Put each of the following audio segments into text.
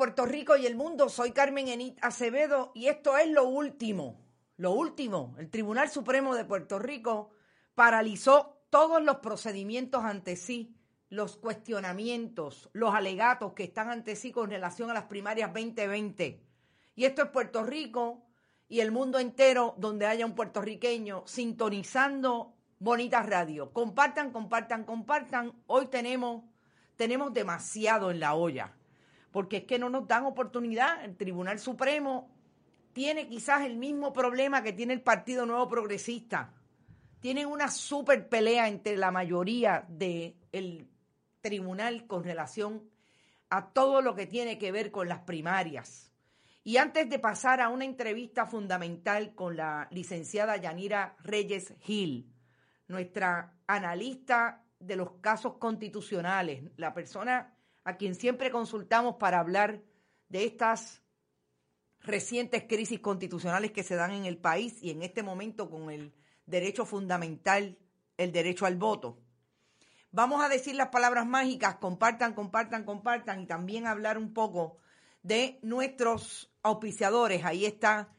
Puerto Rico y el mundo. Soy Carmen Enit Acevedo y esto es lo último. Lo último. El Tribunal Supremo de Puerto Rico paralizó todos los procedimientos ante sí, los cuestionamientos, los alegatos que están ante sí con relación a las primarias 2020. Y esto es Puerto Rico y el mundo entero donde haya un puertorriqueño sintonizando Bonitas Radio. Compartan, compartan, compartan. Hoy tenemos, tenemos demasiado en la olla porque es que no nos dan oportunidad. El Tribunal Supremo tiene quizás el mismo problema que tiene el Partido Nuevo Progresista. Tienen una super pelea entre la mayoría del tribunal con relación a todo lo que tiene que ver con las primarias. Y antes de pasar a una entrevista fundamental con la licenciada Yanira Reyes Gil, nuestra analista de los casos constitucionales, la persona a quien siempre consultamos para hablar de estas recientes crisis constitucionales que se dan en el país y en este momento con el derecho fundamental, el derecho al voto. Vamos a decir las palabras mágicas, compartan, compartan, compartan y también hablar un poco de nuestros auspiciadores. Ahí está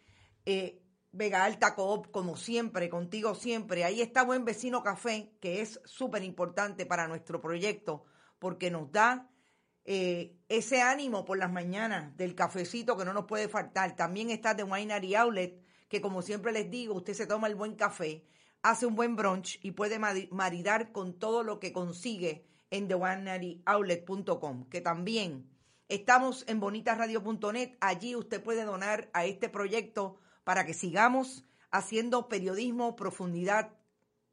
eh, Vega Alta Coop, como siempre, contigo siempre. Ahí está Buen Vecino Café, que es súper importante para nuestro proyecto porque nos da eh, ese ánimo por las mañanas del cafecito que no nos puede faltar. También está The Winery Outlet, que como siempre les digo, usted se toma el buen café, hace un buen brunch y puede maridar con todo lo que consigue en thewineryoutlet.com, que también estamos en bonitasradio.net. Allí usted puede donar a este proyecto para que sigamos haciendo periodismo, profundidad,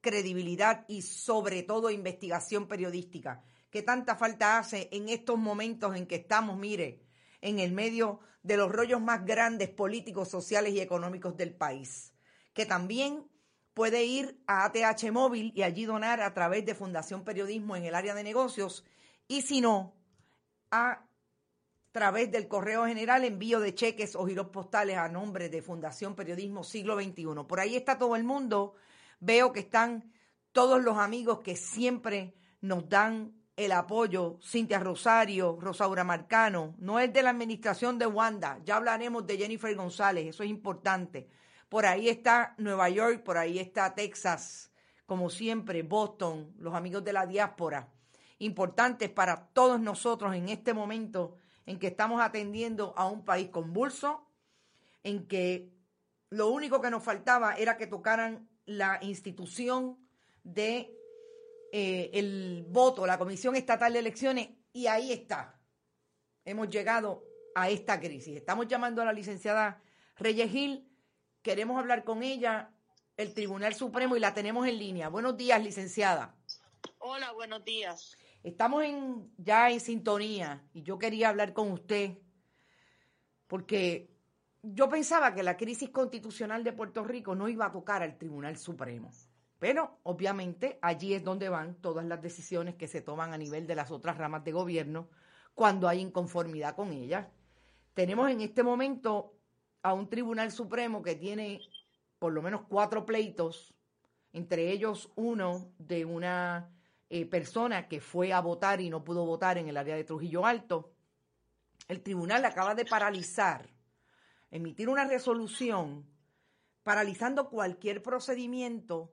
credibilidad y sobre todo investigación periodística que tanta falta hace en estos momentos en que estamos, mire, en el medio de los rollos más grandes políticos, sociales y económicos del país. Que también puede ir a ATH Móvil y allí donar a través de Fundación Periodismo en el área de negocios y si no, a través del correo general envío de cheques o giros postales a nombre de Fundación Periodismo Siglo XXI. Por ahí está todo el mundo. Veo que están todos los amigos que siempre nos dan el apoyo, Cintia Rosario, Rosaura Marcano, no es de la administración de Wanda, ya hablaremos de Jennifer González, eso es importante. Por ahí está Nueva York, por ahí está Texas, como siempre, Boston, los amigos de la diáspora, importantes para todos nosotros en este momento en que estamos atendiendo a un país convulso, en que lo único que nos faltaba era que tocaran la institución de eh, el voto, la Comisión Estatal de Elecciones, y ahí está. Hemos llegado a esta crisis. Estamos llamando a la licenciada Reyes Gil, queremos hablar con ella, el Tribunal Supremo, y la tenemos en línea. Buenos días, licenciada. Hola, buenos días. Estamos en, ya en sintonía y yo quería hablar con usted porque yo pensaba que la crisis constitucional de Puerto Rico no iba a tocar al Tribunal Supremo. Pero obviamente allí es donde van todas las decisiones que se toman a nivel de las otras ramas de gobierno cuando hay inconformidad con ellas. Tenemos en este momento a un Tribunal Supremo que tiene por lo menos cuatro pleitos, entre ellos uno de una eh, persona que fue a votar y no pudo votar en el área de Trujillo Alto. El tribunal acaba de paralizar, emitir una resolución paralizando cualquier procedimiento